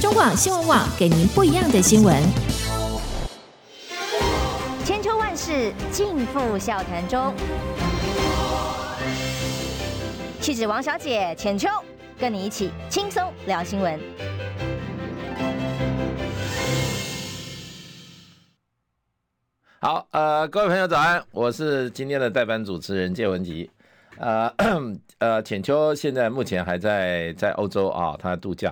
中广新闻网给您不一样的新闻。千秋万世尽付笑谈中。气质王小姐浅秋，跟你一起轻松聊新闻。好，呃，各位朋友早安，我是今天的代班主持人谢文吉。呃，呃，浅秋现在目前还在在欧洲啊，他度假。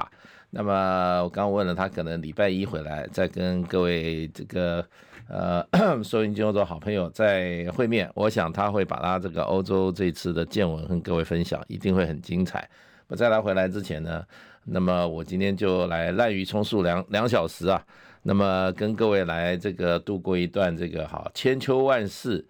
那么我刚问了他，可能礼拜一回来再跟各位这个呃 收音机欧洲好朋友再会面。我想他会把他这个欧洲这次的见闻跟各位分享，一定会很精彩。我在他回来之前呢，那么我今天就来滥竽充数两两小时啊，那么跟各位来这个度过一段这个好千秋万世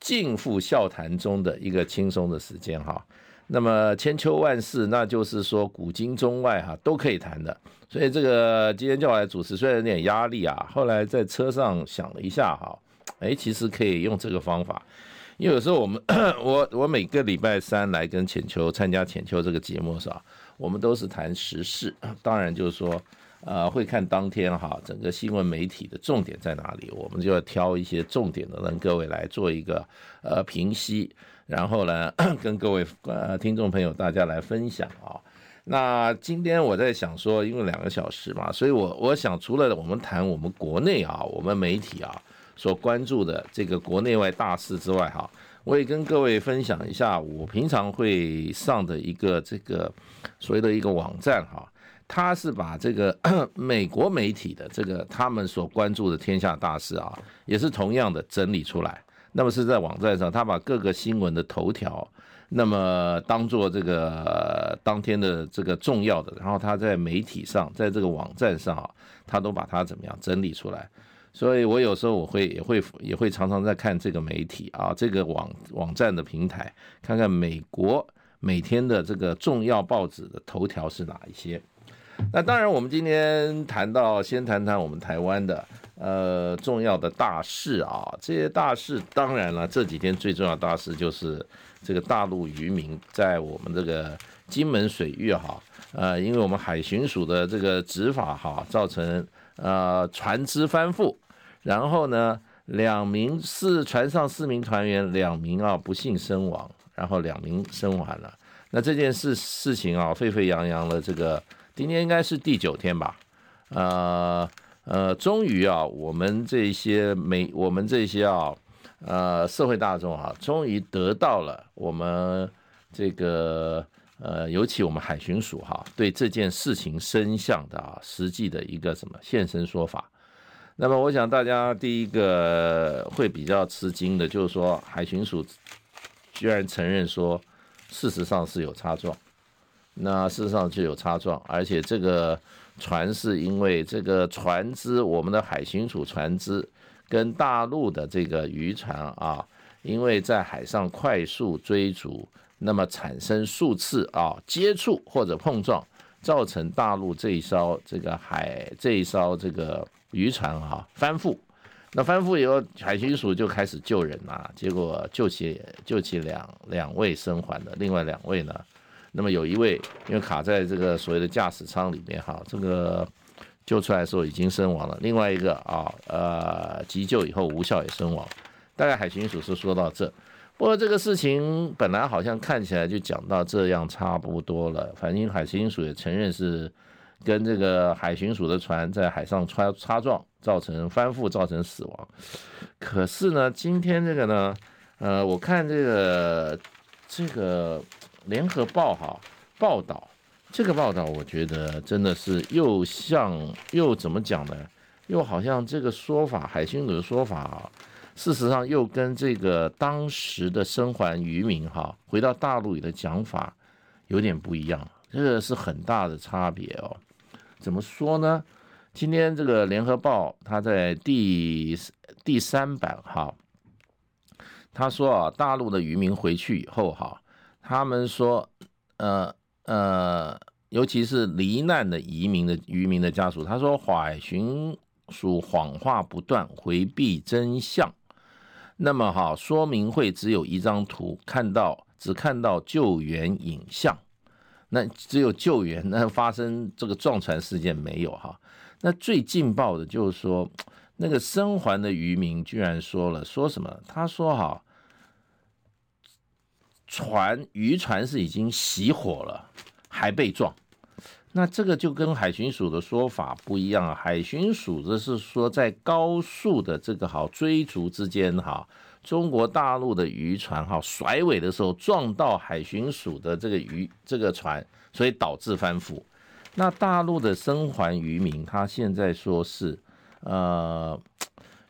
尽付笑谈中的一个轻松的时间哈。那么千秋万世，那就是说古今中外哈都可以谈的。所以这个今天叫我来主持，虽然有点压力啊。后来在车上想了一下哈，哎，其实可以用这个方法，因为有时候我们 我我每个礼拜三来跟浅秋参加浅秋这个节目是吧？我们都是谈时事，当然就是说呃会看当天哈整个新闻媒体的重点在哪里，我们就要挑一些重点的，让各位来做一个呃评析。然后呢，跟各位呃听众朋友大家来分享啊。那今天我在想说，因为两个小时嘛，所以我我想除了我们谈我们国内啊，我们媒体啊所关注的这个国内外大事之外哈，我也跟各位分享一下我平常会上的一个这个所谓的一个网站哈，它是把这个 美国媒体的这个他们所关注的天下大事啊，也是同样的整理出来。那么是在网站上，他把各个新闻的头条，那么当做这个当天的这个重要的，然后他在媒体上，在这个网站上啊，他都把它怎么样整理出来。所以我有时候我会也会也会常常在看这个媒体啊，这个网网站的平台，看看美国每天的这个重要报纸的头条是哪一些。那当然，我们今天谈到，先谈谈我们台湾的。呃，重要的大事啊，这些大事当然了，这几天最重要的大事就是这个大陆渔民在我们这个金门水域哈，呃，因为我们海巡署的这个执法哈，造成呃船只翻覆，然后呢，两名四船上四名团员两名啊不幸身亡，然后两名生还了。那这件事事情啊沸沸扬扬了，这个今天应该是第九天吧，呃。呃，终于啊，我们这些美，我们这些啊，呃，社会大众啊，终于得到了我们这个呃，尤其我们海巡署哈，对这件事情真相的啊，实际的一个什么现身说法。那么，我想大家第一个会比较吃惊的，就是说海巡署居然承认说，事实上是有差撞，那事实上就有擦撞，而且这个。船是因为这个船只，我们的海巡署船只跟大陆的这个渔船啊，因为在海上快速追逐，那么产生数次啊接触或者碰撞，造成大陆这一艘这个海这一艘这个渔船啊翻覆。那翻覆以后，海巡署就开始救人啊，结果救起救起两两位生还的，另外两位呢？那么有一位因为卡在这个所谓的驾驶舱里面哈，这个救出来的时候已经身亡了。另外一个啊呃急救以后无效也身亡。大概海巡署是说到这，不过这个事情本来好像看起来就讲到这样差不多了。反正海巡署也承认是跟这个海巡署的船在海上擦擦撞，造成翻覆，造成死亡。可是呢，今天这个呢，呃，我看这个这个。联合报哈报道这个报道，我觉得真的是又像又怎么讲呢？又好像这个说法，海巡署的说法啊，事实上又跟这个当时的生还渔民哈回到大陆里的讲法有点不一样，这个是很大的差别哦。怎么说呢？今天这个联合报他在第第三版哈，他说啊，大陆的渔民回去以后哈。他们说，呃呃，尤其是罹难的移民的渔民的家属，他说海巡署谎话不断，回避真相。那么哈，说明会只有一张图，看到只看到救援影像。那只有救援，那发生这个撞船事件没有哈。那最劲爆的就是说，那个生还的渔民居然说了，说什么？他说哈，船渔船是已经熄火了，还被撞。那这个就跟海巡署的说法不一样啊。海巡署的是说，在高速的这个好追逐之间哈，中国大陆的渔船哈甩尾的时候撞到海巡署的这个渔这个船，所以导致翻覆。那大陆的生还渔民他现在说是，呃，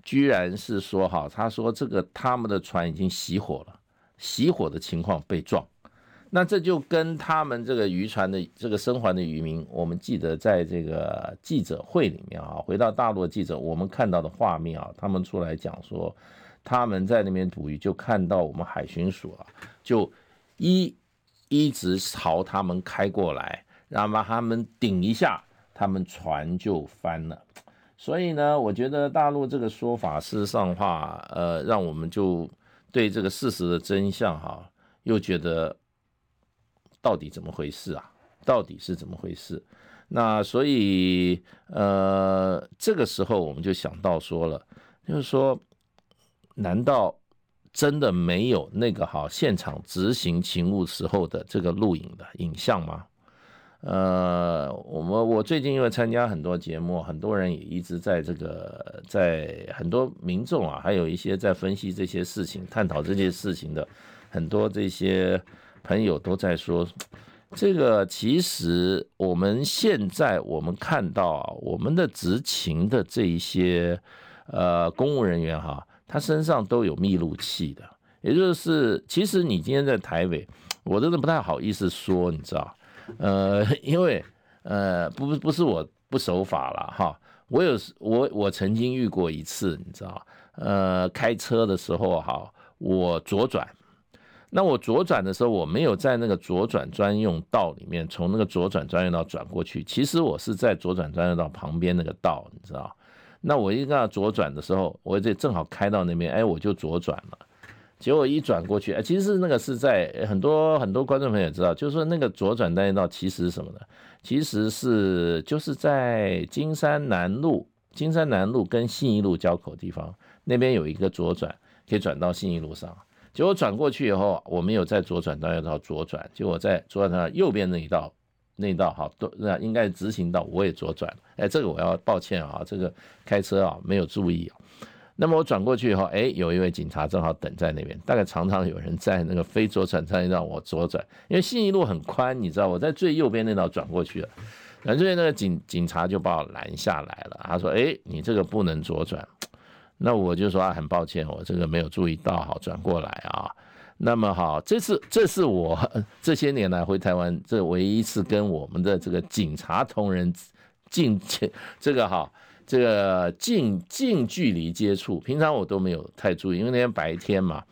居然是说哈，他说这个他们的船已经熄火了，熄火的情况被撞。那这就跟他们这个渔船的这个生还的渔民，我们记得在这个记者会里面啊，回到大陆的记者，我们看到的画面啊，他们出来讲说，他们在那边捕鱼，就看到我们海巡署啊，就一一直朝他们开过来，然后把他们顶一下，他们船就翻了。所以呢，我觉得大陆这个说法，事实上话，呃，让我们就对这个事实的真相哈，又觉得。到底怎么回事啊？到底是怎么回事？那所以呃，这个时候我们就想到说了，就是说，难道真的没有那个哈现场执行勤务时候的这个录影的影像吗？呃，我们我最近因为参加很多节目，很多人也一直在这个在很多民众啊，还有一些在分析这些事情、探讨这些事情的很多这些。朋友都在说，这个其实我们现在我们看到啊，我们的执勤的这一些呃公务人员哈，他身上都有密录器的，也就是其实你今天在台北，我真的不太好意思说，你知道，呃，因为呃不不是我不守法了哈，我有我我曾经遇过一次，你知道，呃，开车的时候哈，我左转。那我左转的时候，我没有在那个左转专用道里面，从那个左转专用道转过去。其实我是在左转专用道旁边那个道，你知道？那我一个左转的时候，我这正好开到那边，哎，我就左转了。结果一转过去，其实那个是在很多很多观众朋友也知道，就是说那个左转单行道其实是什么呢？其实是就是在金山南路、金山南路跟信义路交口地方，那边有一个左转，可以转到信义路上。结果转过去以后，我没有在左转道要到左转，结果在左转道右边那一道那一道好都那应该直行道，我也左转。哎，这个我要抱歉啊，这个开车啊没有注意。那么我转过去以后，哎，有一位警察正好等在那边。大概常常有人在那个非左转道让我左转，因为信义路很宽，你知道我在最右边那道转过去了，然后这边那个警警察就把我拦下来了。他说：“哎，你这个不能左转。”那我就说啊，很抱歉，我这个没有注意到，好转过来啊。那么好，这次这是我 这些年来回台湾这唯一一次跟我们的这个警察同仁近这个哈这个近近距离接触，平常我都没有太注意，因为那天白天嘛。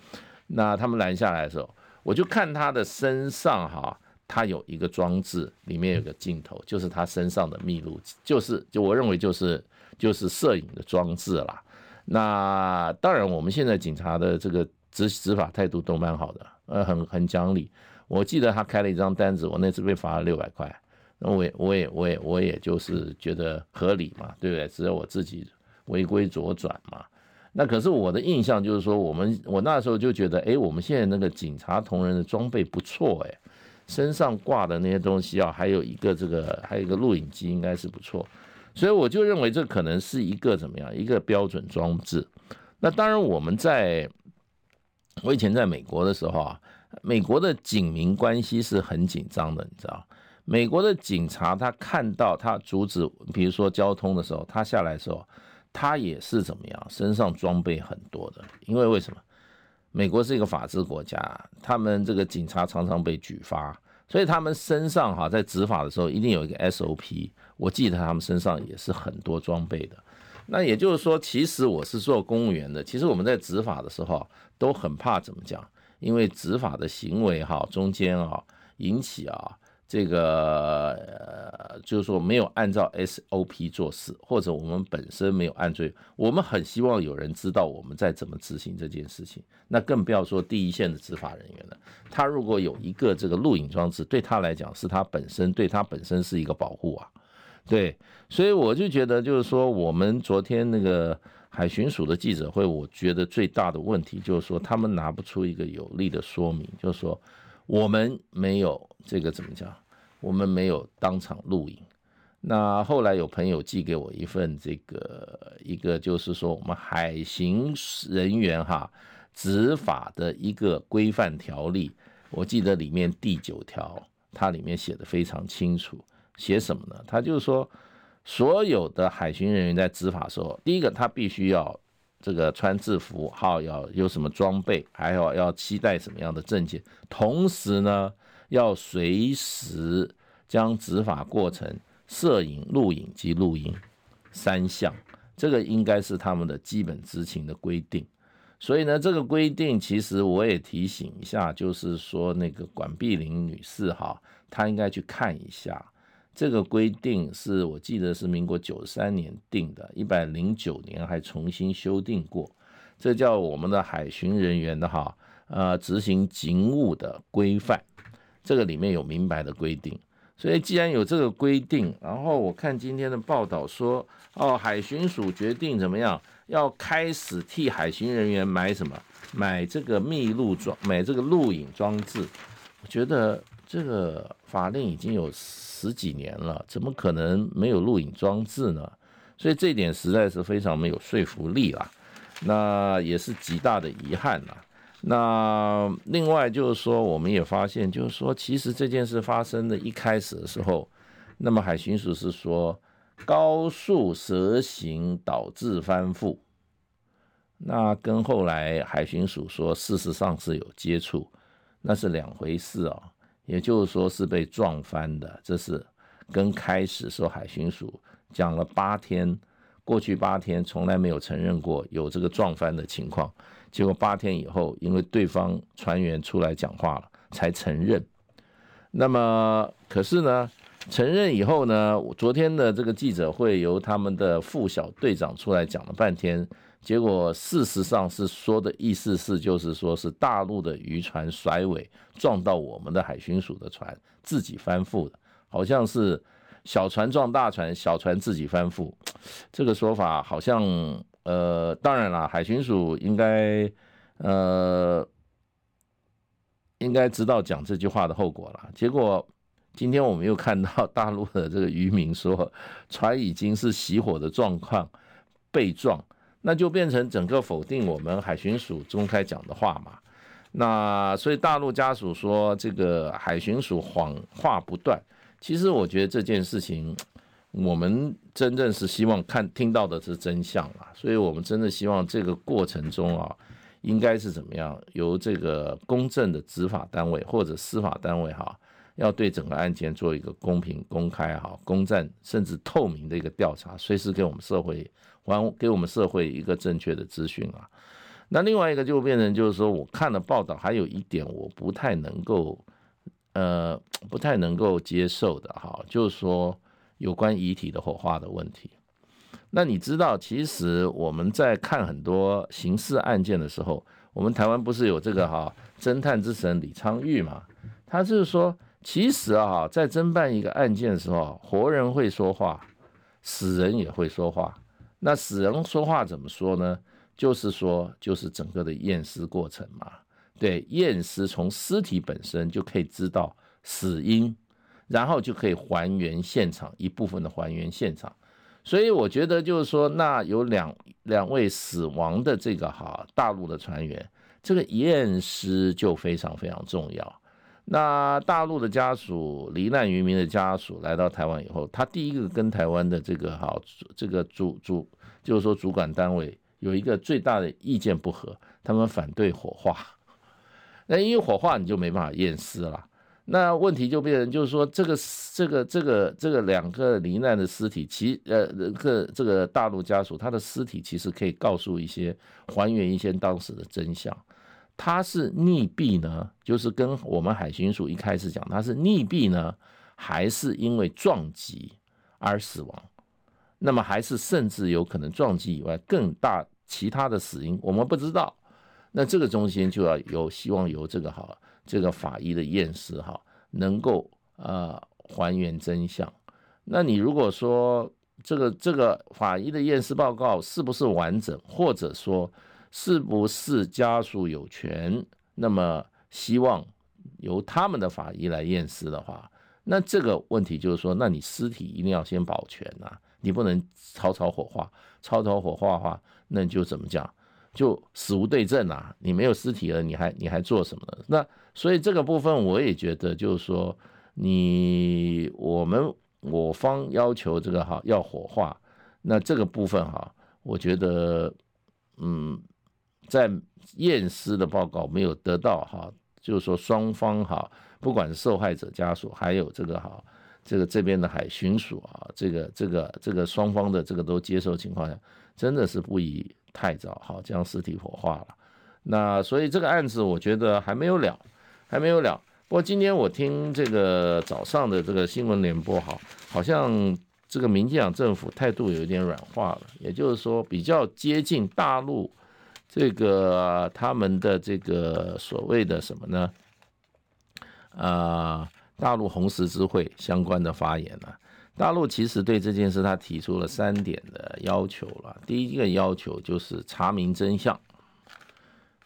那他们拦下来的时候，我就看他的身上哈，他有一个装置，里面有个镜头，就是他身上的密录，就是就我认为就是就是摄影的装置啦。那当然，我们现在警察的这个执执法态度都蛮好的，呃，很很讲理。我记得他开了一张单子，我那次被罚了六百块，那我也我也我也我也就是觉得合理嘛，对不对？只有我自己违规左转嘛。那可是我的印象就是说，我们我那时候就觉得，哎，我们现在那个警察同仁的装备不错，哎，身上挂的那些东西啊，还有一个这个还有一个录影机，应该是不错。所以我就认为这可能是一个怎么样一个标准装置。那当然，我们在我以前在美国的时候啊，美国的警民关系是很紧张的，你知道？美国的警察他看到他阻止，比如说交通的时候，他下来的时候，他也是怎么样，身上装备很多的。因为为什么？美国是一个法治国家，他们这个警察常常被举发，所以他们身上哈在执法的时候一定有一个 SOP。我记得他们身上也是很多装备的，那也就是说，其实我是做公务员的，其实我们在执法的时候都很怕怎么讲，因为执法的行为哈中间啊引起啊这个，就是说没有按照 SOP 做事，或者我们本身没有按罪，我们很希望有人知道我们在怎么执行这件事情。那更不要说第一线的执法人员了。他如果有一个这个录影装置，对他来讲是他本身对他本身是一个保护啊。对，所以我就觉得就是说，我们昨天那个海巡署的记者会，我觉得最大的问题就是说，他们拿不出一个有力的说明，就是说。我们没有这个怎么讲？我们没有当场录影。那后来有朋友寄给我一份这个一个，就是说我们海巡人员哈执法的一个规范条例。我记得里面第九条，它里面写的非常清楚，写什么呢？它就是说，所有的海巡人员在执法时候，第一个他必须要。这个穿制服，号要有什么装备，还有要携带什么样的证件，同时呢，要随时将执法过程摄影、录影及录音三项，这个应该是他们的基本执勤的规定。所以呢，这个规定其实我也提醒一下，就是说那个管碧玲女士哈，她应该去看一下。这个规定是我记得是民国九三年定的，一百零九年还重新修订过。这叫我们的海巡人员的哈，呃，执行警务的规范，这个里面有明白的规定。所以既然有这个规定，然后我看今天的报道说，哦，海巡署决定怎么样，要开始替海巡人员买什么，买这个密录装，买这个录影装置。我觉得这个法令已经有。十几年了，怎么可能没有录影装置呢？所以这一点实在是非常没有说服力啦，那也是极大的遗憾啦。那另外就是说，我们也发现，就是说，其实这件事发生的一开始的时候，那么海巡署是说高速蛇行导致翻覆，那跟后来海巡署说事实上是有接触，那是两回事哦。也就是说是被撞翻的，这是跟开始说海巡署讲了八天，过去八天从来没有承认过有这个撞翻的情况，结果八天以后，因为对方船员出来讲话了，才承认。那么可是呢，承认以后呢，昨天的这个记者会由他们的副小队长出来讲了半天。结果事实上是说的意思是，就是说是大陆的渔船甩尾撞到我们的海巡署的船，自己翻覆的，好像是小船撞大船，小船自己翻覆。这个说法好像呃，当然了，海巡署应该呃应该知道讲这句话的后果了。结果今天我们又看到大陆的这个渔民说，船已经是熄火的状况被撞。那就变成整个否定我们海巡署公开讲的话嘛。那所以大陆家属说这个海巡署谎话不断。其实我觉得这件事情，我们真正是希望看听到的是真相啊。所以我们真的希望这个过程中啊，应该是怎么样，由这个公正的执法单位或者司法单位哈，要对整个案件做一个公平、公开哈、公正甚至透明的一个调查，随时给我们社会。完给我们社会一个正确的资讯啊，那另外一个就变成就是说，我看了报道，还有一点我不太能够，呃，不太能够接受的哈，就是说有关遗体的火化的问题。那你知道，其实我们在看很多刑事案件的时候，我们台湾不是有这个哈侦探之神李昌钰嘛？他就是说，其实啊，在侦办一个案件的时候，活人会说话，死人也会说话。那死人说话怎么说呢？就是说，就是整个的验尸过程嘛。对，验尸从尸体本身就可以知道死因，然后就可以还原现场一部分的还原现场。所以我觉得就是说，那有两两位死亡的这个哈大陆的船员，这个验尸就非常非常重要。那大陆的家属，罹难渔民的家属来到台湾以后，他第一个跟台湾的这个好这个主主，就是说主管单位有一个最大的意见不合，他们反对火化。那因为火化你就没办法验尸了，那问题就变成就是说这个这个这个这个两个罹难的尸体，其呃这个这个大陆家属他的尸体其实可以告诉一些还原一些当时的真相。他是溺毙呢，就是跟我们海巡署一开始讲，他是溺毙呢，还是因为撞击而死亡？那么还是甚至有可能撞击以外更大其他的死因，我们不知道。那这个中心就要有希望由这个哈这个法医的验尸哈，能够呃还原真相。那你如果说这个这个法医的验尸报告是不是完整，或者说是不是家属有权，那么希望由他们的法医来验尸的话，那这个问题就是说，那你尸体一定要先保全呐、啊。你不能草草火化，草草火化的话，那你就怎么讲？就死无对证啊！你没有尸体了，你还你还做什么呢？那所以这个部分我也觉得，就是说你我们我方要求这个哈要火化，那这个部分哈，我觉得嗯，在验尸的报告没有得到哈，就是说双方哈，不管是受害者家属还有这个哈。这个这边的海巡署啊，这个这个这个双方的这个都接受情况下，真的是不宜太早哈将尸体火化了。那所以这个案子我觉得还没有了，还没有了。不过今天我听这个早上的这个新闻联播哈，好像这个民进党政府态度有一点软化了，也就是说比较接近大陆这个他们的这个所谓的什么呢？啊。大陆红十字会相关的发言呢、大陆其实对这件事他提出了三点的要求了。第一个要求就是查明真相，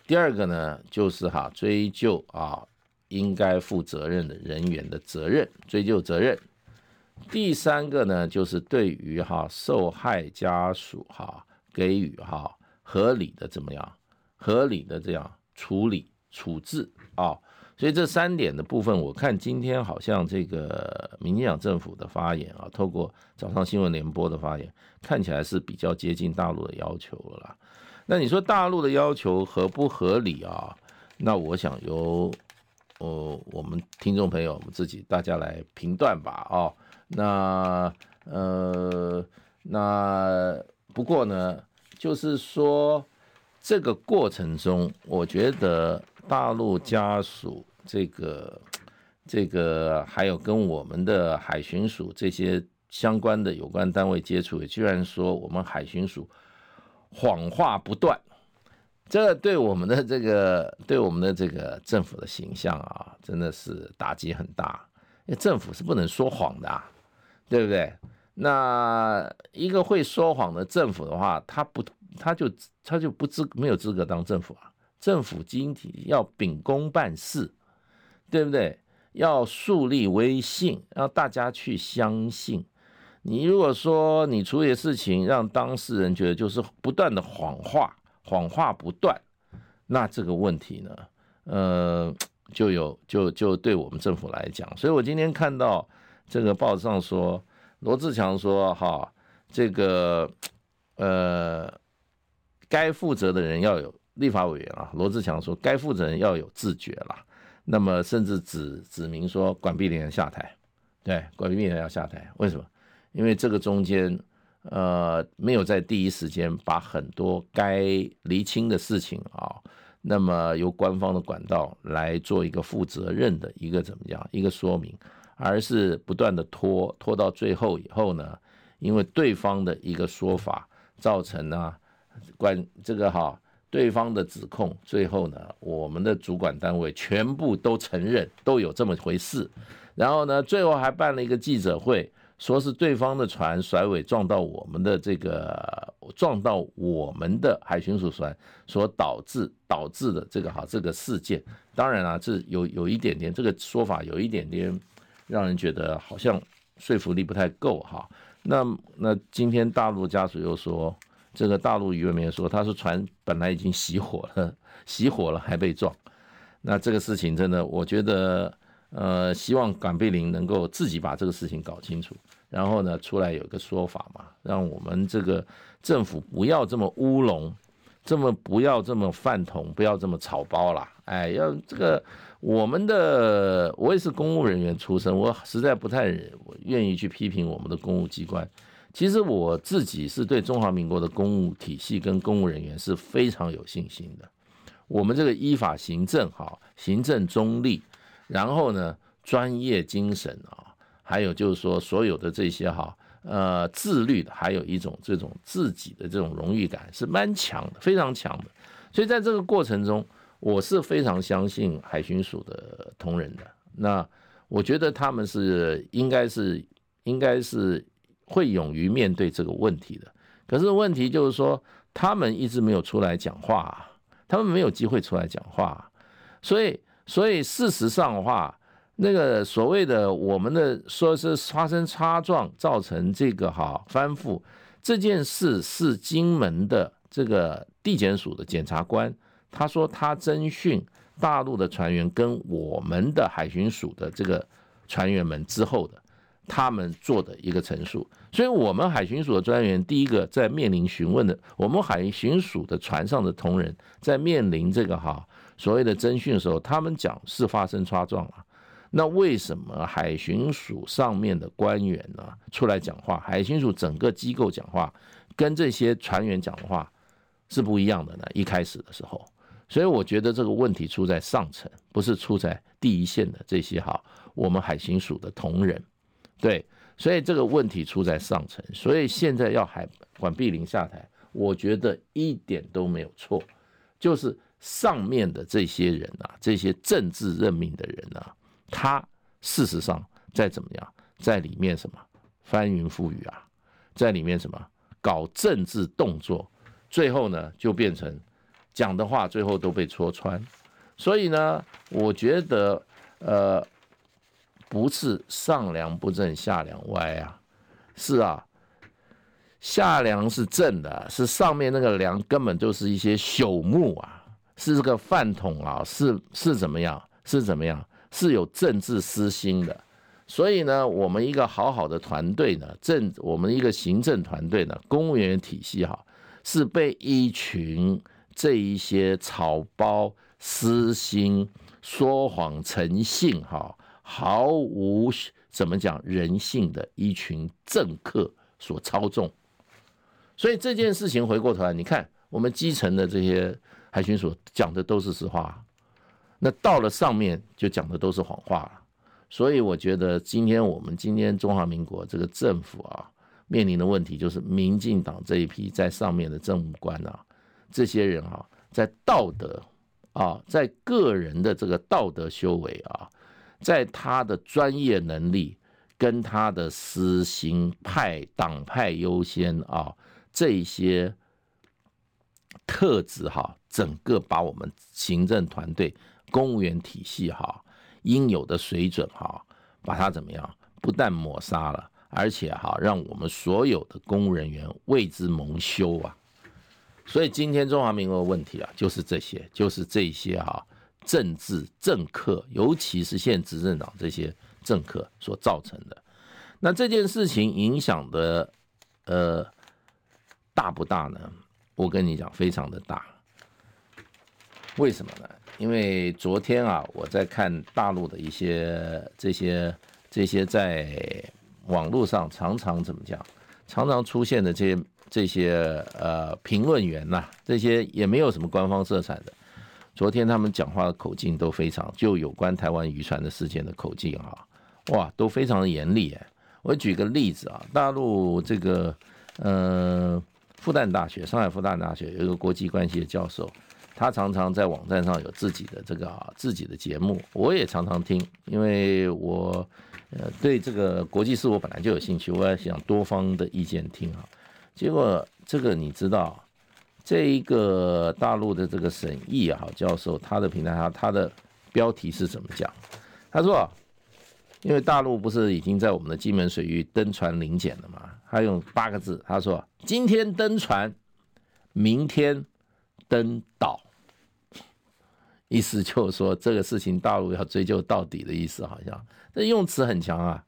第二个呢就是哈追究啊应该负责任的人员的责任，追究责任。第三个呢就是对于哈受害家属哈给予哈合理的怎么样合理的这样处理处置啊。所以这三点的部分，我看今天好像这个民进党政府的发言啊，透过早上新闻联播的发言，看起来是比较接近大陆的要求了。那你说大陆的要求合不合理啊？那我想由呃我们听众朋友我们自己大家来评断吧。哦，那呃那不过呢，就是说这个过程中，我觉得大陆家属。这个，这个还有跟我们的海巡署这些相关的有关单位接触，居然说我们海巡署谎话不断，这对我们的这个对我们的这个政府的形象啊，真的是打击很大。因为政府是不能说谎的啊，对不对？那一个会说谎的政府的话，他不，他就他就不资没有资格当政府啊。政府经体要秉公办事。对不对？要树立威信，让大家去相信。你如果说你处理事情让当事人觉得就是不断的谎话，谎话不断，那这个问题呢，呃，就有就就对我们政府来讲。所以我今天看到这个报纸上说，罗志强说哈，这个呃，该负责的人要有立法委员啊。罗志强说，该负责人要有自觉啦。那么甚至指指明说管碧莲下台，对，管碧莲要下台，为什么？因为这个中间，呃，没有在第一时间把很多该厘清的事情啊，那么由官方的管道来做一个负责任的一个怎么样一个说明，而是不断的拖拖到最后以后呢，因为对方的一个说法造成呢，关这个哈。对方的指控，最后呢，我们的主管单位全部都承认都有这么回事，然后呢，最后还办了一个记者会，说是对方的船甩尾撞到我们的这个撞到我们的海巡署船所导致导致的这个哈这个事件。当然啊，这有有一点点这个说法有一点点让人觉得好像说服力不太够哈。那那今天大陆家属又说。这个大陆渔民说，他说船本来已经熄火了，熄火了还被撞，那这个事情真的，我觉得，呃，希望港碧林能够自己把这个事情搞清楚，然后呢，出来有个说法嘛，让我们这个政府不要这么乌龙，这么不要这么饭桶，不要这么草包啦，哎，要这个我们的，我也是公务人员出身，我实在不太愿意去批评我们的公务机关。其实我自己是对中华民国的公务体系跟公务人员是非常有信心的。我们这个依法行政，哈，行政中立，然后呢，专业精神啊，还有就是说所有的这些哈，呃，自律，还有一种这种自己的这种荣誉感是蛮强的，非常强的。所以在这个过程中，我是非常相信海巡署的同仁的。那我觉得他们是应该是应该是会勇于面对这个问题的。可是问题就是说，他们一直没有出来讲话，他们没有机会出来讲话。所以，所以事实上的话，那个所谓的我们的说是发生擦撞造成这个哈翻覆这件事，是金门的这个地检署的检察官，他说他征讯大陆的船员跟我们的海巡署的这个船员们之后的他们做的一个陈述。所以，我们海巡署的专员第一个在面临询问的，我们海巡署的船上的同仁在面临这个哈。所谓的征讯的时候，他们讲是发生擦撞了，那为什么海巡署上面的官员呢出来讲话？海巡署整个机构讲话，跟这些船员讲话是不一样的呢？一开始的时候，所以我觉得这个问题出在上层，不是出在第一线的这些哈，我们海巡署的同仁，对，所以这个问题出在上层，所以现在要海管碧玲下台，我觉得一点都没有错，就是。上面的这些人啊，这些政治任命的人啊，他事实上在怎么样，在里面什么？翻云覆雨啊，在里面什么？搞政治动作，最后呢就变成讲的话最后都被戳穿，所以呢，我觉得呃不是上梁不正下梁歪啊，是啊，下梁是正的，是上面那个梁根本就是一些朽木啊。是这个饭桶啊，是是怎么样？是怎么样？是有政治私心的。所以呢，我们一个好好的团队呢，政我们一个行政团队呢，公务员体系哈，是被一群这一些草包、私心、说谎成性哈，毫无怎么讲人性的一群政客所操纵。所以这件事情回过头来，你看我们基层的这些。海巡署讲的都是实话，那到了上面就讲的都是谎话了。所以我觉得今天我们今天中华民国这个政府啊，面临的问题就是民进党这一批在上面的政务官啊，这些人啊，在道德啊，在个人的这个道德修为啊，在他的专业能力跟他的私心派党派优先啊这些。特质哈，整个把我们行政团队、公务员体系哈应有的水准哈，把它怎么样？不但抹杀了，而且哈，让我们所有的公务人员为之蒙羞啊！所以今天中华民国的问题啊，就是这些，就是这些哈政治政客，尤其是现执政党这些政客所造成的。那这件事情影响的呃大不大呢？我跟你讲，非常的大。为什么呢？因为昨天啊，我在看大陆的一些这些这些在网络上常常怎么讲，常常出现的这些这些呃评论员呐、这些也没有什么官方色彩的。昨天他们讲话的口径都非常，就有关台湾渔船的事件的口径啊，哇，都非常的严厉。我举个例子啊，大陆这个呃。复旦大学，上海复旦大学有一个国际关系的教授，他常常在网站上有自己的这个啊自己的节目，我也常常听，因为我呃对这个国际事我本来就有兴趣，我也想多方的意见听啊。结果这个你知道，这一个大陆的这个沈毅啊教授，他的平台他他的标题是怎么讲？他说。因为大陆不是已经在我们的金门水域登船临检了吗？他用八个字，他说：“今天登船，明天登岛。”意思就是说这个事情大陆要追究到底的意思，好像这用词很强啊，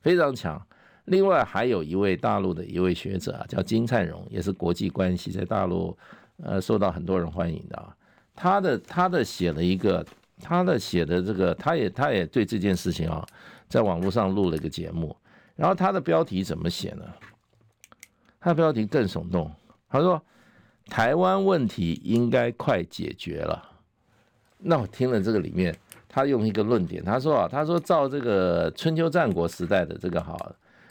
非常强。另外还有一位大陆的一位学者啊，叫金灿荣，也是国际关系在大陆呃受到很多人欢迎的啊。他的他的写了一个，他的写的这个，他也他也对这件事情啊。在网络上录了一个节目，然后他的标题怎么写呢？他的标题更耸动，他说：“台湾问题应该快解决了。”那我听了这个里面，他用一个论点，他说啊，他说照这个春秋战国时代的这个哈，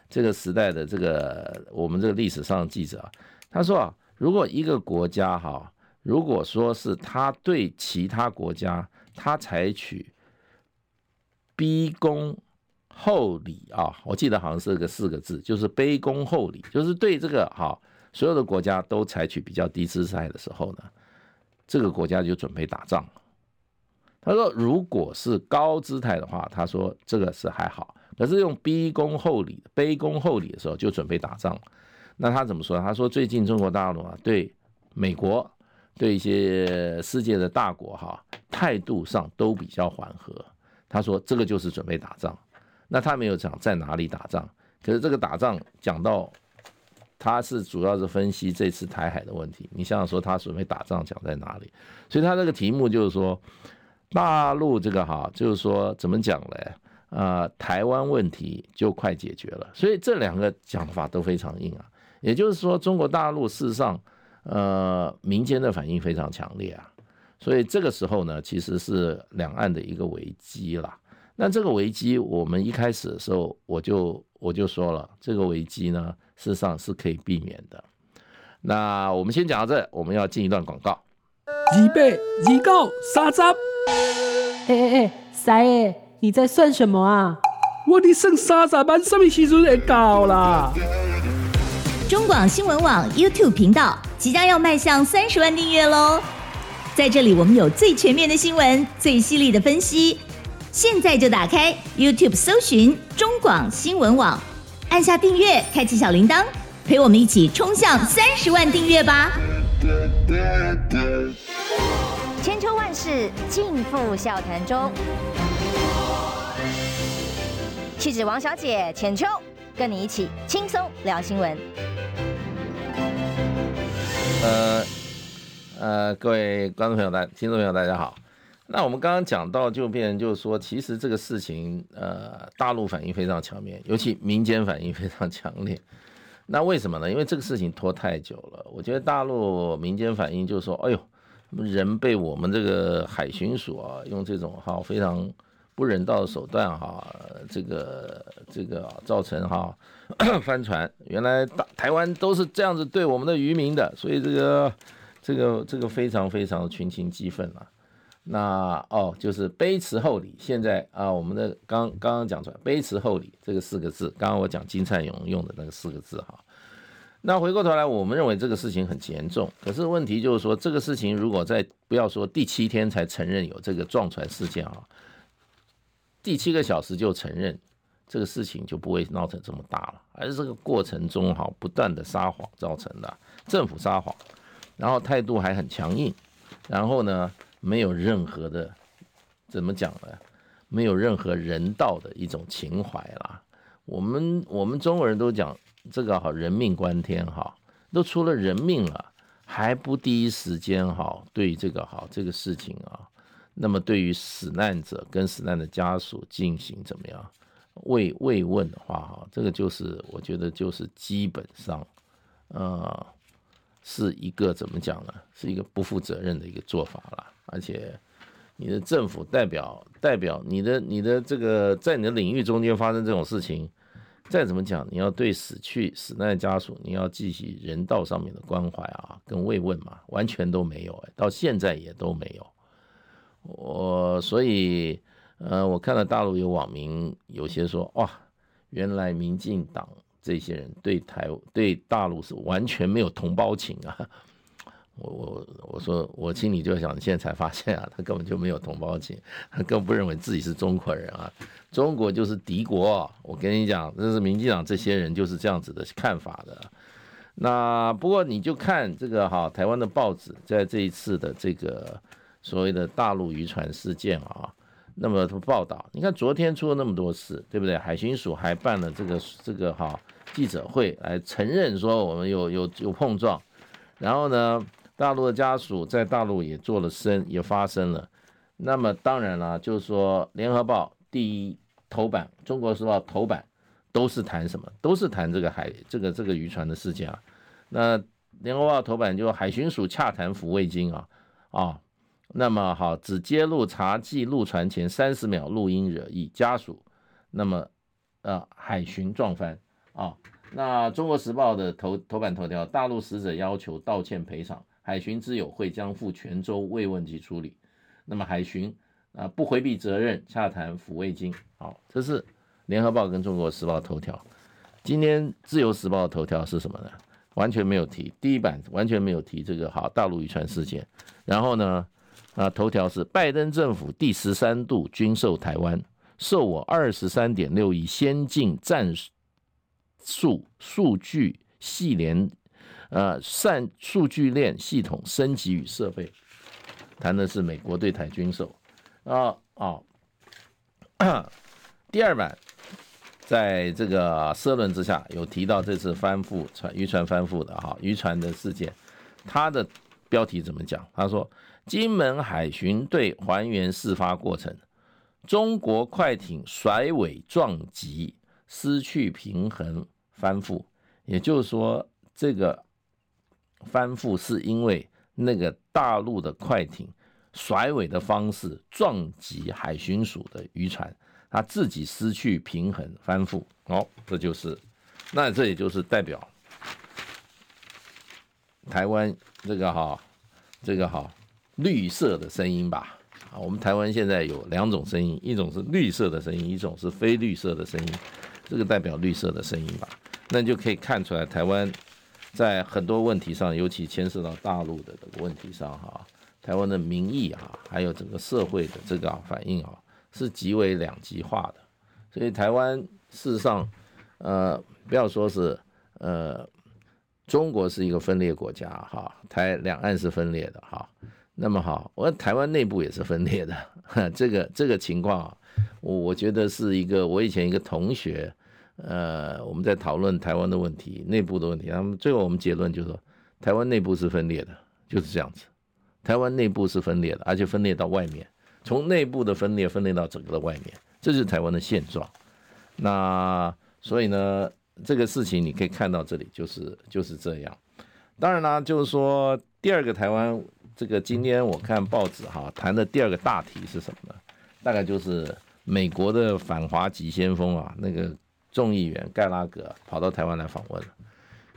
这个时代的这个我们这个历史上的记者，他说啊，如果一个国家哈，如果说是他对其他国家他采取逼恭厚礼啊，我记得好像是个四个字，就是卑躬厚礼，就是对这个哈所有的国家都采取比较低姿态的时候呢，这个国家就准备打仗。他说，如果是高姿态的话，他说这个是还好，可是用逼恭厚礼、卑恭厚礼的时候就准备打仗。那他怎么说？他说最近中国大陆啊，对美国、对一些世界的大国哈，态度上都比较缓和。他说这个就是准备打仗。那他没有讲在哪里打仗，可是这个打仗讲到，他是主要是分析这次台海的问题。你想想说他准备打仗讲在哪里？所以他这个题目就是说，大陆这个哈，就是说怎么讲嘞？啊，台湾问题就快解决了。所以这两个讲法都非常硬啊。也就是说，中国大陆事实上，呃，民间的反应非常强烈啊。所以这个时候呢，其实是两岸的一个危机啦。那这个危机，我们一开始的时候，我就我就说了，这个危机呢，事实上是可以避免的。那我们先讲到这，我们要进一段广告。预备，预告，三十。哎哎哎，三爷，你在算什么啊？我的剩三十万，什么时阵会到啦？中广新闻网 YouTube 频道即将要迈向三十万订阅喽！在这里，我们有最全面的新闻，最犀利的分析。现在就打开 YouTube 搜寻中广新闻网，按下订阅，开启小铃铛，陪我们一起冲向三十万订阅吧！千秋万世尽付笑谈中，气质王小姐浅秋，跟你一起轻松聊新闻。呃呃，各位观众朋友、大听众朋友，大家好。那我们刚刚讲到，就变就是说，其实这个事情，呃，大陆反应非常强烈，尤其民间反应非常强烈。那为什么呢？因为这个事情拖太久了。我觉得大陆民间反应就是说，哎呦，人被我们这个海巡署啊，用这种哈非常不人道的手段哈，这个这个造成哈 翻船。原来大台湾都是这样子对我们的渔民的，所以这个这个这个非常非常群情激愤啊。那哦，就是卑辞厚礼。现在啊，我们的刚刚刚讲出来，卑辞厚礼这个四个字，刚刚我讲金灿荣用的那个四个字哈。那回过头来，我们认为这个事情很严重。可是问题就是说，这个事情如果在不要说第七天才承认有这个撞船事件啊，第七个小时就承认这个事情就不会闹成这么大了。而是这个过程中哈，不断的撒谎造成的，政府撒谎，然后态度还很强硬，然后呢，没有任何的怎么讲呢？没有任何人道的一种情怀啦。我们我们中国人都讲这个好，人命关天哈，都出了人命了，还不第一时间哈对这个好这个事情啊，那么对于死难者跟死难的家属进行怎么样慰慰问的话哈，这个就是我觉得就是基本上，呃，是一个怎么讲呢？是一个不负责任的一个做法了。而且，你的政府代表代表你的你的这个在你的领域中间发生这种事情，再怎么讲，你要对死去死难家属，你要进行人道上面的关怀啊，跟慰问嘛，完全都没有，到现在也都没有。我所以呃，我看到大陆有网民有些说哇，原来民进党这些人对台对大陆是完全没有同胞情啊。我我我说我心里就想，现在才发现啊，他根本就没有同胞情，他更不认为自己是中国人啊，中国就是敌国。我跟你讲，这是民进党这些人就是这样子的看法的。那不过你就看这个哈，台湾的报纸在这一次的这个所谓的大陆渔船事件啊，那么报道，你看昨天出了那么多事，对不对？海巡署还办了这个这个哈记者会来承认说我们有有有碰撞，然后呢？大陆的家属在大陆也做了声，也发声了。那么当然了，就是说，《联合报》第一头版，《中国时报》头版都是谈什么？都是谈这个海这个这个渔船的事件啊。那《联合报》头版就海巡署洽谈抚慰金啊啊那么好，只揭露查记录传前三十秒录音惹议家属，那么呃海巡撞翻啊。那中国时报的头头版头条，大陆死者要求道歉赔偿，海巡之友会将赴泉州慰问及处理。那么海巡啊不回避责任，洽谈抚慰金。好，这是联合报跟中国时报头条。今天自由时报的头条是什么呢？完全没有提，第一版完全没有提这个好大陆渔船事件。然后呢啊头条是拜登政府第十三度军售台湾，售我二十三点六亿先进战术。数据系连，呃，善数据链系统升级与设备，谈的是美国对台军售啊啊。第二版，在这个社论之下有提到这次翻覆船渔船翻覆的哈渔船的事件，他的标题怎么讲？他说金门海巡队还原事发过程，中国快艇甩尾撞击。失去平衡翻覆，也就是说，这个翻覆是因为那个大陆的快艇甩尾的方式撞击海巡署的渔船，他自己失去平衡翻覆。哦，这就是，那这也就是代表台湾这个哈，这个哈绿色的声音吧。啊，我们台湾现在有两种声音，一种是绿色的声音，一种是非绿色的声音。这个代表绿色的声音吧，那就可以看出来，台湾在很多问题上，尤其牵涉到大陆的这个问题上，哈，台湾的民意啊，还有整个社会的这个反应啊，是极为两极化的。所以台湾事实上，呃，不要说是呃，中国是一个分裂国家，哈，台两岸是分裂的，哈。那么好，我台湾内部也是分裂的，这个这个情况。我我觉得是一个，我以前一个同学，呃，我们在讨论台湾的问题、内部的问题，他们最后我们结论就是说，台湾内部是分裂的，就是这样子。台湾内部是分裂的，而且分裂到外面，从内部的分裂分裂到整个的外面，这是台湾的现状。那所以呢，这个事情你可以看到这里就是就是这样。当然啦，就是说第二个台湾，这个今天我看报纸哈谈的第二个大题是什么呢？大概就是美国的反华急先锋啊，那个众议员盖拉格跑到台湾来访问。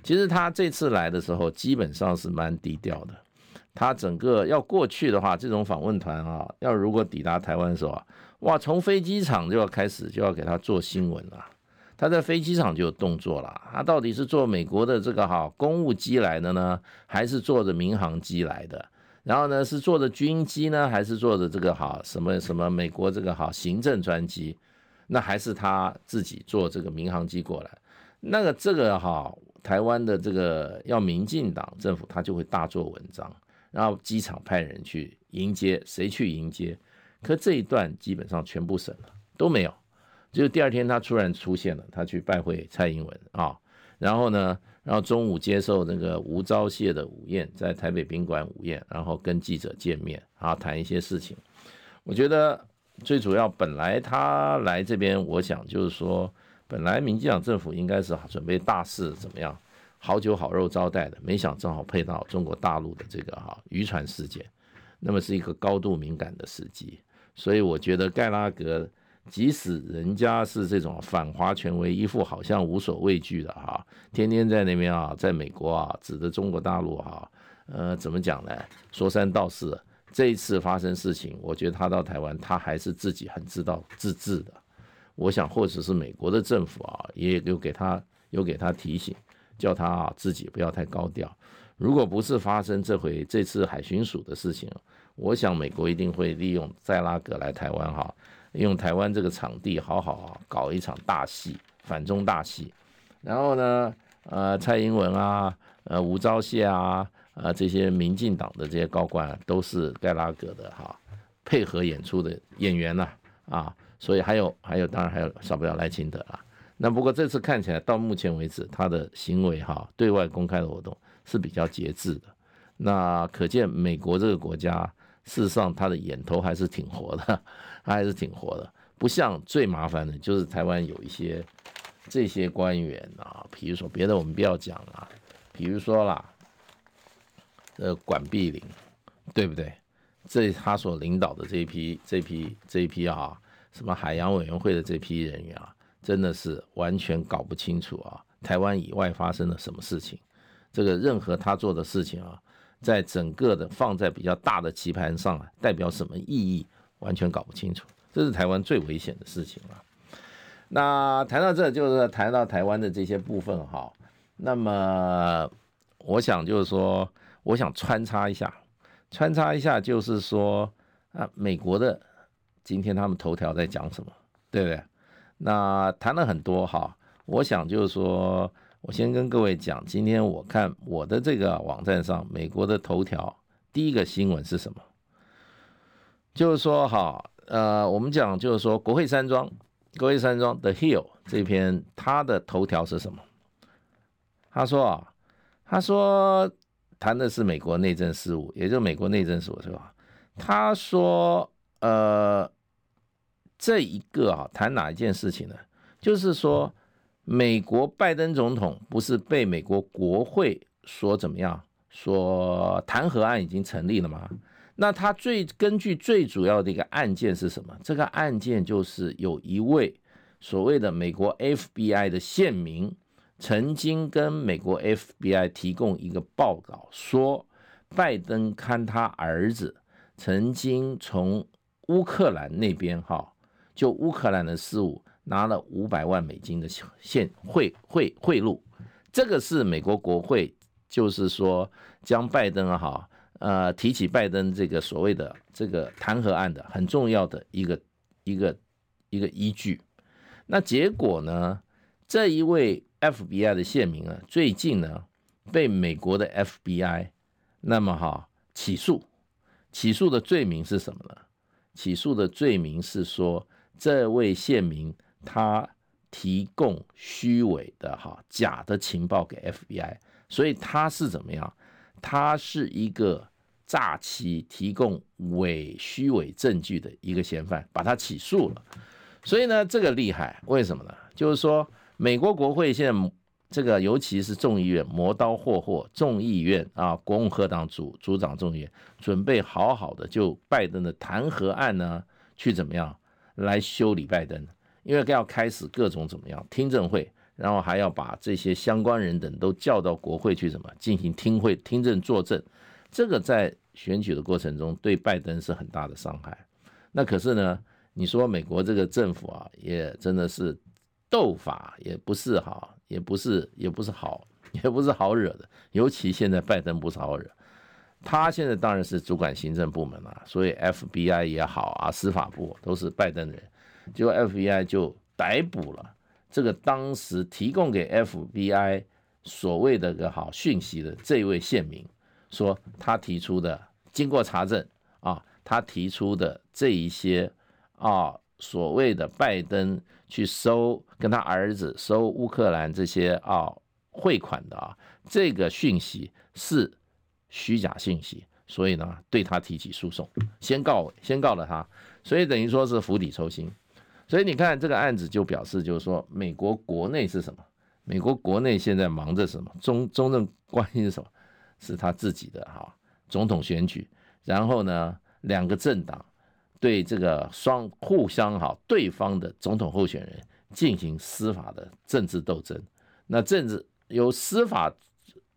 其实他这次来的时候，基本上是蛮低调的。他整个要过去的话，这种访问团啊，要如果抵达台湾的时候啊，哇，从飞机场就要开始就要给他做新闻了。他在飞机场就有动作了。他到底是坐美国的这个哈公务机来的呢，还是坐着民航机来的？然后呢，是坐着军机呢，还是坐着这个好什么什么美国这个好行政专机？那还是他自己坐这个民航机过来？那个这个哈，台湾的这个要民进党政府，他就会大做文章，然后机场派人去迎接，谁去迎接？可这一段基本上全部省了，都没有。就是第二天他突然出现了，他去拜会蔡英文啊，然后呢？然后中午接受那个吴钊燮的午宴，在台北宾馆午宴，然后跟记者见面，然后谈一些事情。我觉得最主要，本来他来这边，我想就是说，本来民进党政府应该是准备大肆怎么样，好酒好肉招待的，没想正好配到中国大陆的这个哈渔船事件，那么是一个高度敏感的时机，所以我觉得盖拉格。即使人家是这种反华权威，一副好像无所畏惧的哈，天天在那边啊，在美国啊，指着中国大陆哈，呃，怎么讲呢？说三道四。这一次发生事情，我觉得他到台湾，他还是自己很知道自治的。我想，或者是美国的政府啊，也有给他有给他提醒，叫他啊自己不要太高调。如果不是发生这回这次海巡署的事情，我想美国一定会利用塞拉格来台湾哈。用台湾这个场地，好好搞一场大戏，反中大戏。然后呢，呃，蔡英文啊，呃，吴钊燮啊，呃，这些民进党的这些高官都是盖拉格的哈配合演出的演员呐，啊，所以还有还有，当然还有少不了赖清德啊。那不过这次看起来，到目前为止，他的行为哈，对外公开的活动是比较节制的。那可见美国这个国家，事实上他的眼头还是挺活的。他还是挺活的，不像最麻烦的，就是台湾有一些这些官员啊，比如说别的我们不要讲了，比如说啦，呃，管碧玲，对不对？这他所领导的这一批、这批、这一批啊，什么海洋委员会的这批人员啊，真的是完全搞不清楚啊，台湾以外发生了什么事情。这个任何他做的事情啊，在整个的放在比较大的棋盘上啊，代表什么意义，完全搞不清楚。这是台湾最危险的事情了。那谈到这，就是谈到台湾的这些部分哈。那么，我想就是说，我想穿插一下，穿插一下，就是说啊，美国的今天他们头条在讲什么，对不对？那谈了很多哈。我想就是说，我先跟各位讲，今天我看我的这个网站上，美国的头条第一个新闻是什么？就是说哈。呃，我们讲就是说，国会山庄，国会山庄 The Hill 这篇，他的头条是什么？他说啊，他说谈的是美国内政事务，也就是美国内政事务是吧？他说，呃，这一个啊，谈哪一件事情呢？就是说，美国拜登总统不是被美国国会说怎么样？说弹劾案已经成立了吗？那他最根据最主要的一个案件是什么？这个案件就是有一位所谓的美国 FBI 的线民，曾经跟美国 FBI 提供一个报告，说拜登看他儿子曾经从乌克兰那边哈，就乌克兰的事务拿了五百万美金的现贿贿贿赂，这个是美国国会，就是说将拜登哈。呃，提起拜登这个所谓的这个弹劾案的很重要的一个一个一个依据，那结果呢，这一位 FBI 的县民啊，最近呢被美国的 FBI 那么哈起诉，起诉的罪名是什么呢？起诉的罪名是说这位县民他提供虚伪的哈假的情报给 FBI，所以他是怎么样？他是一个。诈欺提供伪虚伪证据的一个嫌犯，把他起诉了。所以呢，这个厉害，为什么呢？就是说，美国国会现在这个，尤其是众议院磨刀霍霍，众议院啊，共和党主主掌众议院，准备好好的就拜登的弹劾案呢，去怎么样来修理拜登？因为要开始各种怎么样听证会，然后还要把这些相关人等都叫到国会去，什么进行听会、听证、作证？这个在选举的过程中，对拜登是很大的伤害。那可是呢，你说美国这个政府啊，也真的是斗法，也不是好，也不是，也不是好，也不是好惹的。尤其现在拜登不是好惹，他现在当然是主管行政部门了，所以 FBI 也好啊，司法部都是拜登的人。结果 FBI 就逮捕了这个当时提供给 FBI 所谓的个好讯息的这位县民。说他提出的，经过查证啊，他提出的这一些啊，所谓的拜登去收跟他儿子收乌克兰这些啊汇款的啊，这个讯息是虚假信息，所以呢，对他提起诉讼，先告先告了他，所以等于说是釜底抽薪。所以你看这个案子就表示，就是说美国国内是什么？美国国内现在忙着什么？中中正关心什么？是他自己的哈总统选举，然后呢，两个政党对这个双互相哈对方的总统候选人进行司法的政治斗争。那政治由司法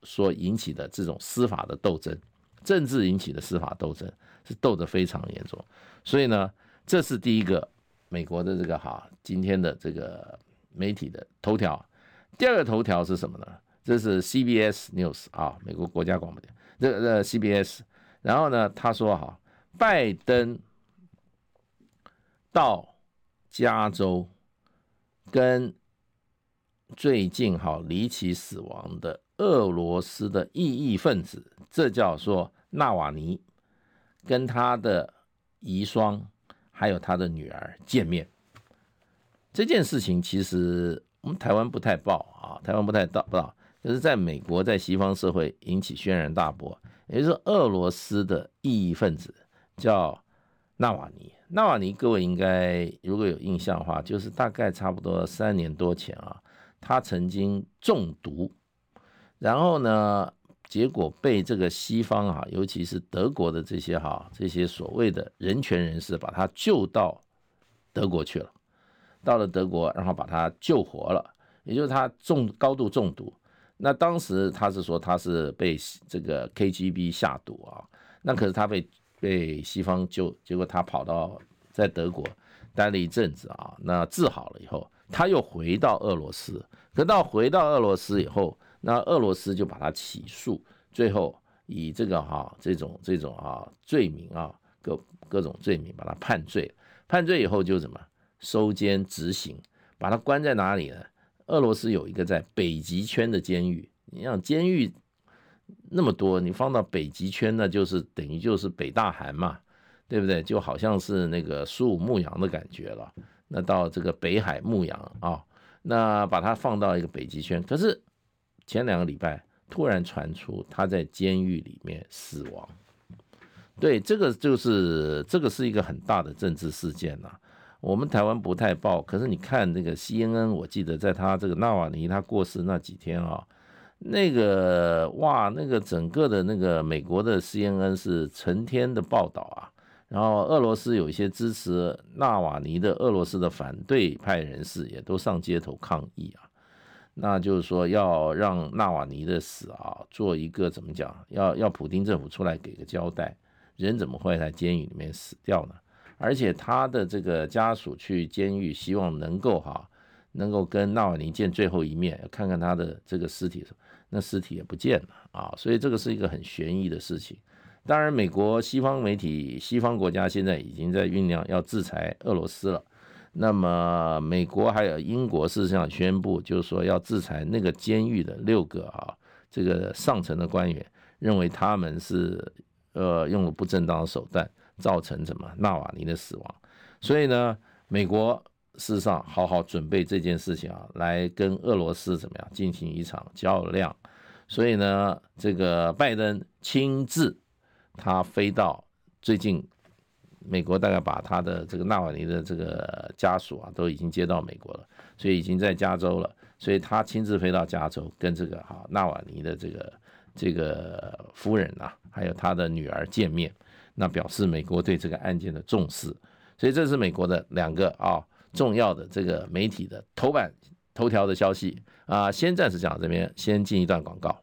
所引起的这种司法的斗争，政治引起的司法斗争是斗得非常严重。所以呢，这是第一个美国的这个哈今天的这个媒体的头条。第二个头条是什么呢？这是 CBS News 啊，美国国家广播电，这个这 CBS。然后呢，他说哈，拜登到加州跟最近好离奇死亡的俄罗斯的异议分子，这叫做纳瓦尼，跟他的遗孀还有他的女儿见面。这件事情其实我们台湾不太报啊，台湾不太报报。就是在美国，在西方社会引起轩然大波，也就是俄罗斯的异议分子叫纳瓦尼。纳瓦尼，各位应该如果有印象的话，就是大概差不多三年多前啊，他曾经中毒，然后呢，结果被这个西方啊，尤其是德国的这些哈这些所谓的人权人士，把他救到德国去了，到了德国，然后把他救活了，也就是他中高度中毒。那当时他是说他是被这个 KGB 下毒啊，那可是他被被西方救，结果他跑到在德国待了一阵子啊，那治好了以后，他又回到俄罗斯，可到回到俄罗斯以后。那俄罗斯就把他起诉，最后以这个哈这种这种啊罪名啊各各种罪名把他判罪，判罪以后就怎么收监执行，把他关在哪里呢？俄罗斯有一个在北极圈的监狱，你想监狱那么多，你放到北极圈，那就是等于就是北大寒嘛，对不对？就好像是那个苏武牧羊的感觉了。那到这个北海牧羊啊，那把他放到一个北极圈，可是。前两个礼拜突然传出他在监狱里面死亡，对，这个就是这个是一个很大的政治事件呐。我们台湾不太报，可是你看那个 CNN，我记得在他这个纳瓦尼他过世那几天啊，那个哇，那个整个的那个美国的 CNN 是成天的报道啊，然后俄罗斯有一些支持纳瓦尼的俄罗斯的反对派人士也都上街头抗议啊。那就是说，要让纳瓦尼的死啊，做一个怎么讲？要要普丁政府出来给个交代，人怎么会在监狱里面死掉呢？而且他的这个家属去监狱，希望能够哈，能够跟纳瓦尼见最后一面，看看他的这个尸体，那尸体也不见了啊，所以这个是一个很悬疑的事情。当然，美国西方媒体、西方国家现在已经在酝酿要制裁俄罗斯了。那么，美国还有英国事实上宣布，就是说要制裁那个监狱的六个啊，这个上层的官员，认为他们是呃用了不正当手段，造成什么纳瓦尼的死亡。所以呢，美国事实上好好准备这件事情啊，来跟俄罗斯怎么样进行一场较量。所以呢，这个拜登亲自他飞到最近。美国大概把他的这个纳瓦尼的这个家属啊都已经接到美国了，所以已经在加州了，所以他亲自飞到加州跟这个哈纳瓦尼的这个这个夫人啊，还有他的女儿见面，那表示美国对这个案件的重视，所以这是美国的两个啊重要的这个媒体的头版头条的消息啊，先暂时讲到这边，先进一段广告。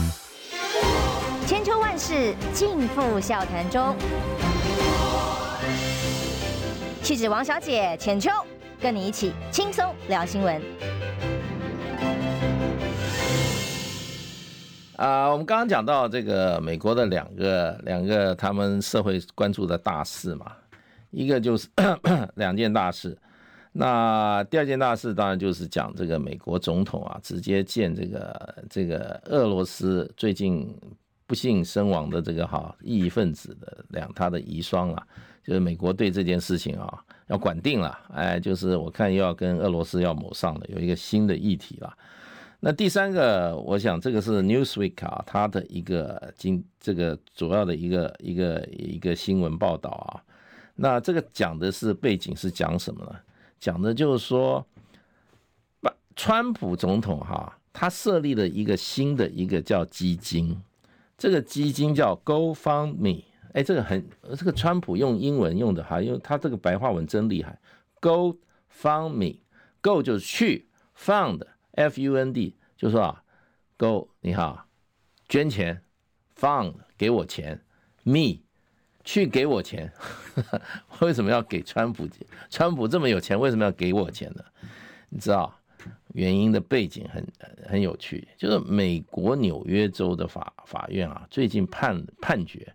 千秋万世尽付笑谈中。气质王小姐浅秋，跟你一起轻松聊新闻。啊，我们刚刚讲到这个美国的两个两个他们社会关注的大事嘛，一个就是 两件大事。那第二件大事当然就是讲这个美国总统啊，直接见这个这个俄罗斯最近。不幸身亡的这个哈异议分子的两他的遗孀啊，就是美国对这件事情啊要管定了，哎，就是我看又要跟俄罗斯要谋上了，有一个新的议题了。那第三个，我想这个是 Newsweek 啊，它的一个今这个主要的一个一个一个新闻报道啊。那这个讲的是背景是讲什么呢？讲的就是说，川普总统哈，他设立了一个新的一个叫基金。这个基金叫 GoFundMe，哎，这个很，这个川普用英文用的哈，因为他这个白话文真厉害。GoFundMe，Go 就是去，Fund，F-U-N-D，就是说啊，Go，你好，捐钱，Fund 给我钱，Me 去给我钱，为什么要给川普？川普这么有钱，为什么要给我钱呢？你知道？原因的背景很很有趣，就是美国纽约州的法法院啊，最近判判决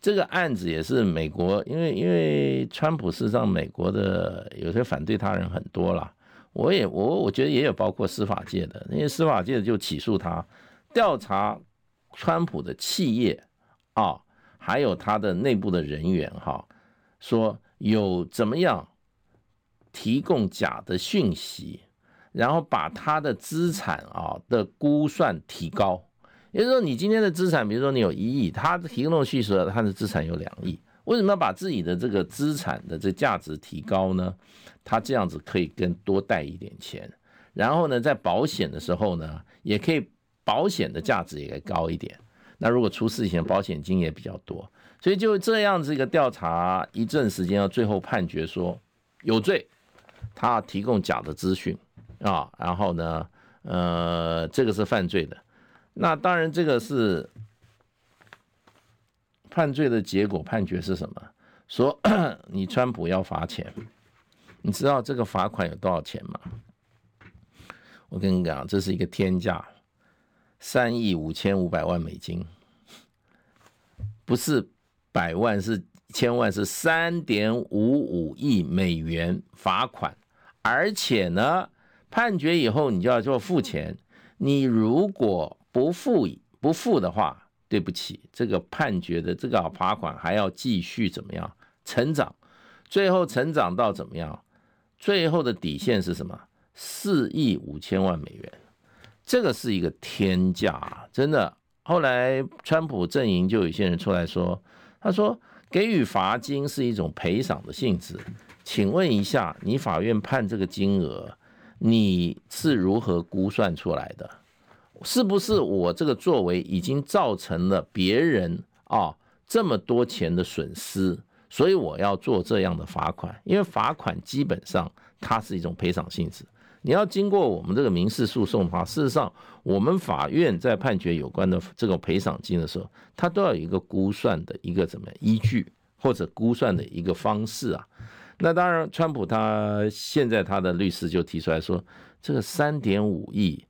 这个案子也是美国，因为因为川普事实上美国的有些反对他人很多啦，我也我我觉得也有包括司法界的那些司法界的就起诉他，调查川普的企业啊，还有他的内部的人员哈，说有怎么样提供假的讯息，然后把他的资产啊的估算提高。也就是说，你今天的资产，比如说你有一亿，他提供的叙述他的资产有两亿，为什么要把自己的这个资产的这价值提高呢？他这样子可以更多贷一点钱，然后呢，在保险的时候呢，也可以保险的价值也高一点。那如果出事情，保险金也比较多，所以就这样子一个调查一阵时间，要最后判决说有罪，他提供假的资讯啊，然后呢，呃，这个是犯罪的。那当然，这个是犯罪的结果，判决是什么？说 你川普要罚钱，你知道这个罚款有多少钱吗？我跟你讲，这是一个天价，三亿五千五百万美金，不是百万，是千万，是三点五五亿美元罚款，而且呢，判决以后你就要做付钱，你如果不付不付的话，对不起，这个判决的这个罚款还要继续怎么样成长？最后成长到怎么样？最后的底线是什么？四亿五千万美元，这个是一个天价，真的。后来川普阵营就有些人出来说，他说给予罚金是一种赔偿的性质。请问一下，你法院判这个金额，你是如何估算出来的？是不是我这个作为已经造成了别人啊这么多钱的损失，所以我要做这样的罚款？因为罚款基本上它是一种赔偿性质，你要经过我们这个民事诉讼的话，事实上我们法院在判决有关的这个赔偿金的时候，它都要有一个估算的一个怎么依据或者估算的一个方式啊。那当然，川普他现在他的律师就提出来说，这个三点五亿。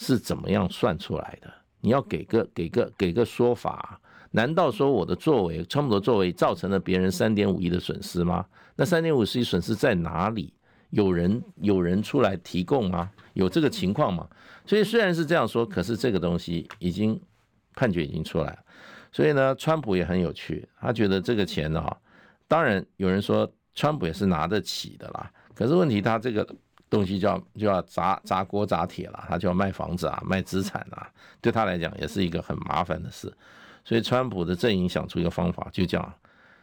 是怎么样算出来的？你要给个给个给个说法。难道说我的作为，川普的作为造成了别人三点五亿的损失吗？那三点五亿损失在哪里？有人有人出来提供吗？有这个情况吗？所以虽然是这样说，可是这个东西已经判决已经出来了。所以呢，川普也很有趣，他觉得这个钱呢，当然有人说川普也是拿得起的啦。可是问题他这个。东西就要就要砸砸锅砸铁了，他就要卖房子啊，卖资产啊，对他来讲也是一个很麻烦的事。所以，川普的阵营想出一个方法，就叫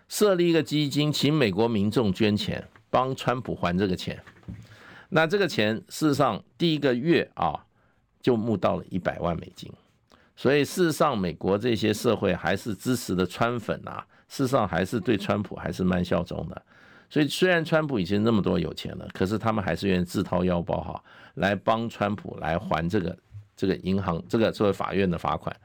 设立一个基金，请美国民众捐钱，帮川普还这个钱。那这个钱事实上第一个月啊，就募到了一百万美金。所以，事实上，美国这些社会还是支持的川粉啊，事实上还是对川普还是蛮效忠的。所以，虽然川普已经那么多有钱了，可是他们还是愿意自掏腰包哈，来帮川普来还这个这个银行这个作为法院的罚款。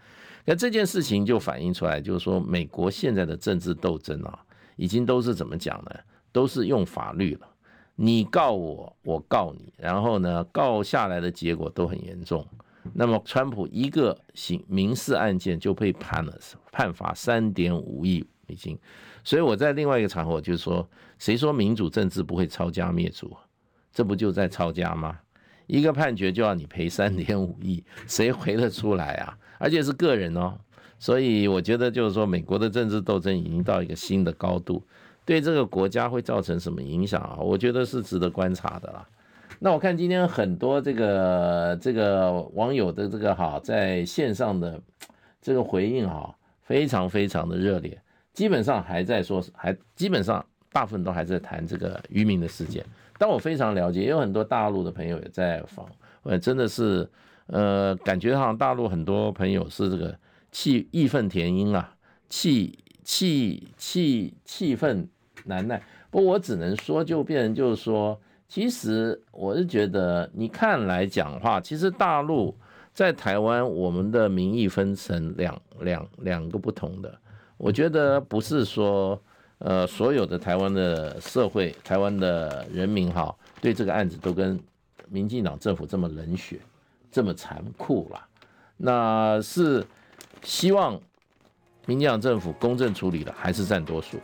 那这件事情就反映出来，就是说美国现在的政治斗争啊，已经都是怎么讲呢？都是用法律了，你告我，我告你，然后呢，告下来的结果都很严重。那么，川普一个刑民事案件就被判了判罚三点五亿美金。所以我在另外一个场合就是说，谁说民主政治不会抄家灭族？这不就在抄家吗？一个判决就要你赔三点五亿，谁回得出来啊？而且是个人哦。所以我觉得就是说，美国的政治斗争已经到一个新的高度，对这个国家会造成什么影响啊？我觉得是值得观察的啦。那我看今天很多这个这个网友的这个哈，在线上的这个回应哈，非常非常的热烈。基本上还在说，还基本上大部分都还在谈这个渔民的事件。但我非常了解，也有很多大陆的朋友也在访，呃，真的是，呃，感觉好像大陆很多朋友是这个气义愤填膺啊，气气气气愤难耐。不过我只能说，就变成就是说，其实我是觉得，你看来讲话，其实大陆在台湾，我们的民意分成两两两个不同的。我觉得不是说，呃，所有的台湾的社会、台湾的人民哈，对这个案子都跟民进党政府这么冷血、这么残酷了。那是希望民进党政府公正处理的，还是占多数？